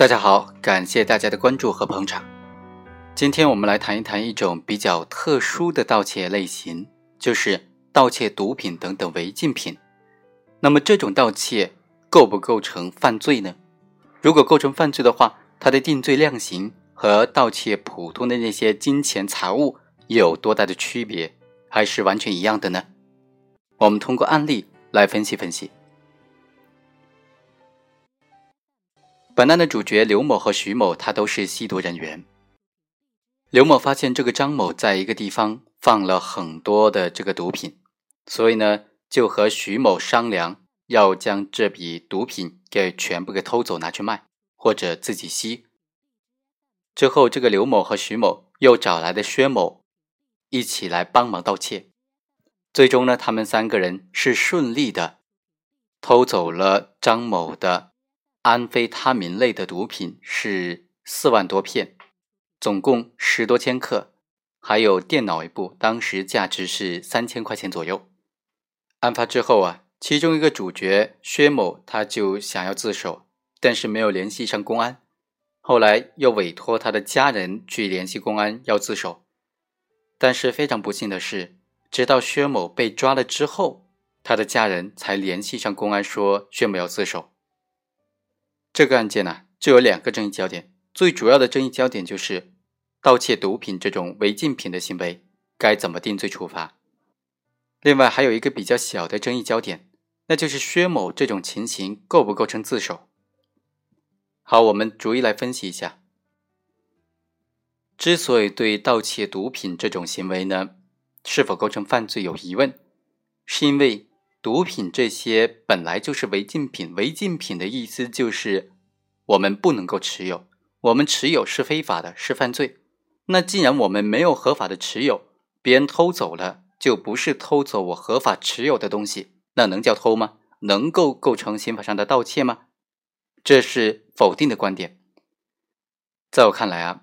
大家好，感谢大家的关注和捧场。今天我们来谈一谈一种比较特殊的盗窃类型，就是盗窃毒品等等违禁品。那么这种盗窃构不构成犯罪呢？如果构成犯罪的话，它的定罪量刑和盗窃普通的那些金钱财物有多大的区别，还是完全一样的呢？我们通过案例来分析分析。本案的主角刘某和徐某，他都是吸毒人员。刘某发现这个张某在一个地方放了很多的这个毒品，所以呢，就和徐某商量，要将这笔毒品给全部给偷走，拿去卖，或者自己吸。之后，这个刘某和徐某又找来的薛某，一起来帮忙盗窃。最终呢，他们三个人是顺利的偷走了张某的。安非他明类的毒品是四万多片，总共十多千克，还有电脑一部，当时价值是三千块钱左右。案发之后啊，其中一个主角薛某他就想要自首，但是没有联系上公安，后来又委托他的家人去联系公安要自首，但是非常不幸的是，直到薛某被抓了之后，他的家人才联系上公安说薛某要自首。这个案件呢，就有两个争议焦点。最主要的争议焦点就是盗窃毒品这种违禁品的行为该怎么定罪处罚。另外还有一个比较小的争议焦点，那就是薛某这种情形构不构成自首。好，我们逐一来分析一下。之所以对盗窃毒品这种行为呢，是否构成犯罪有疑问，是因为。毒品这些本来就是违禁品，违禁品的意思就是我们不能够持有，我们持有是非法的，是犯罪。那既然我们没有合法的持有，别人偷走了，就不是偷走我合法持有的东西，那能叫偷吗？能够构成刑法上的盗窃吗？这是否定的观点。在我看来啊，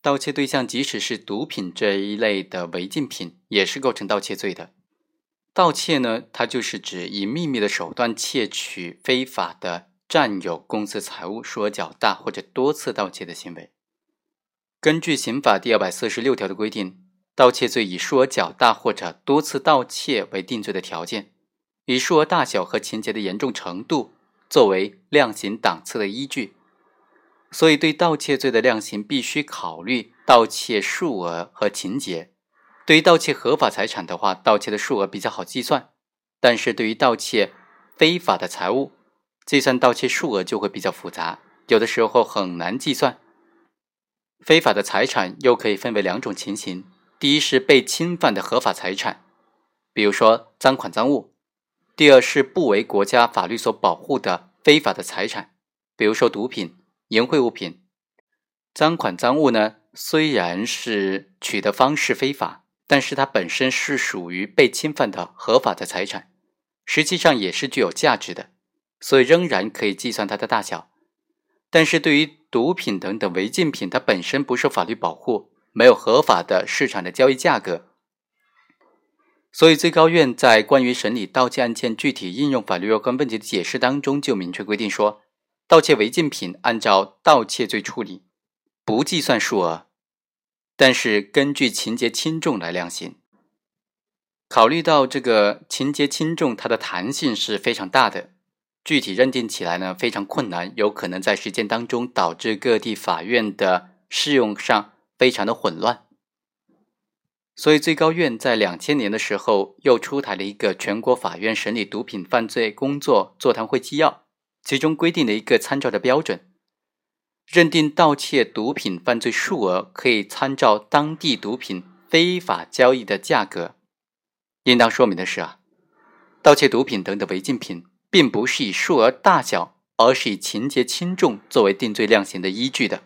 盗窃对象即使是毒品这一类的违禁品，也是构成盗窃罪的。盗窃呢，它就是指以秘密的手段窃取非法的占有公司财物，数额较大或者多次盗窃的行为。根据刑法第二百四十六条的规定，盗窃罪以数额较大或者多次盗窃为定罪的条件，以数额大小和情节的严重程度作为量刑档次的依据。所以，对盗窃罪的量刑必须考虑盗窃数额和情节。对于盗窃合法财产的话，盗窃的数额比较好计算；但是对于盗窃非法的财物，计算盗窃数额就会比较复杂，有的时候很难计算。非法的财产又可以分为两种情形：第一是被侵犯的合法财产，比如说赃款赃物；第二是不为国家法律所保护的非法的财产，比如说毒品、淫秽物品。赃款赃物呢，虽然是取得方式非法。但是它本身是属于被侵犯的合法的财产，实际上也是具有价值的，所以仍然可以计算它的大小。但是对于毒品等等违禁品，它本身不受法律保护，没有合法的市场的交易价格，所以最高院在关于审理盗窃案件具体应用法律若干问题的解释当中，就明确规定说，盗窃违禁品按照盗窃罪处理，不计算数额。但是根据情节轻重来量刑。考虑到这个情节轻重，它的弹性是非常大的，具体认定起来呢非常困难，有可能在实践当中导致各地法院的适用上非常的混乱。所以最高院在两千年的时候又出台了一个全国法院审理毒品犯罪工作座谈会纪要，其中规定了一个参照的标准。认定盗窃毒品犯罪数额可以参照当地毒品非法交易的价格。应当说明的是啊，盗窃毒品等的违禁品，并不是以数额大小，而是以情节轻重作为定罪量刑的依据的。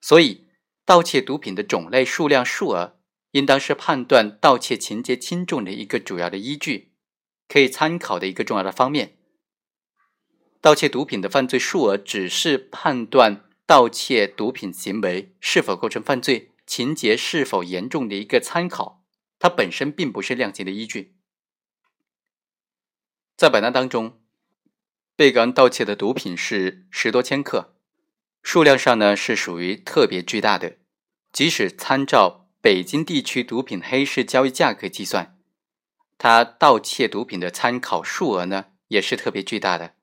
所以，盗窃毒品的种类、数量、数额，应当是判断盗窃情节轻重的一个主要的依据，可以参考的一个重要的方面。盗窃毒品的犯罪数额只是判断盗窃毒品行为是否构成犯罪、情节是否严重的一个参考，它本身并不是量刑的依据。在本案当中，被告人盗窃的毒品是十多千克，数量上呢是属于特别巨大的，即使参照北京地区毒品黑市交易价格计算，他盗窃毒品的参考数额呢也是特别巨大的。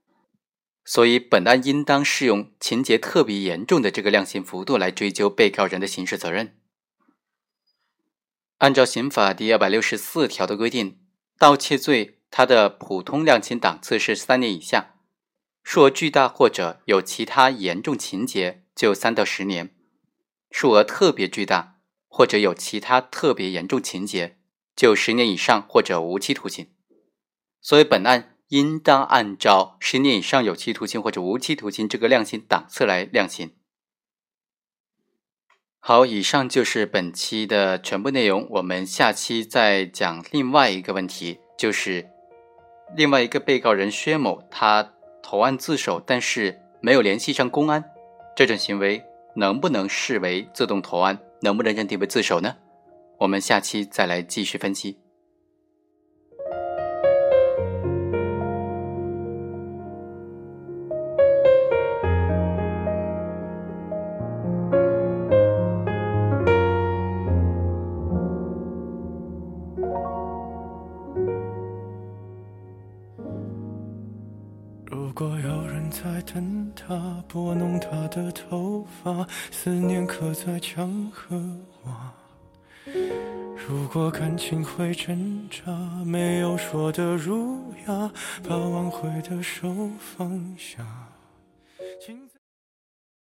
所以，本案应当适用情节特别严重的这个量刑幅度来追究被告人的刑事责任。按照刑法第二百六十四条的规定，盗窃罪它的普通量刑档次是三年以下，数额巨大或者有其他严重情节就三到十年；数额特别巨大或者有其他特别严重情节就十年以上或者无期徒刑。所以，本案。应当按照十年以上有期徒刑或者无期徒刑这个量刑档次来量刑。好，以上就是本期的全部内容。我们下期再讲另外一个问题，就是另外一个被告人薛某，他投案自首，但是没有联系上公安，这种行为能不能视为自动投案？能不能认定为自首呢？我们下期再来继续分析。果有人在等他，拨弄他的头发，思念刻在墙和瓦。如果感情会挣扎，没有说的儒雅，把挽回的手放下。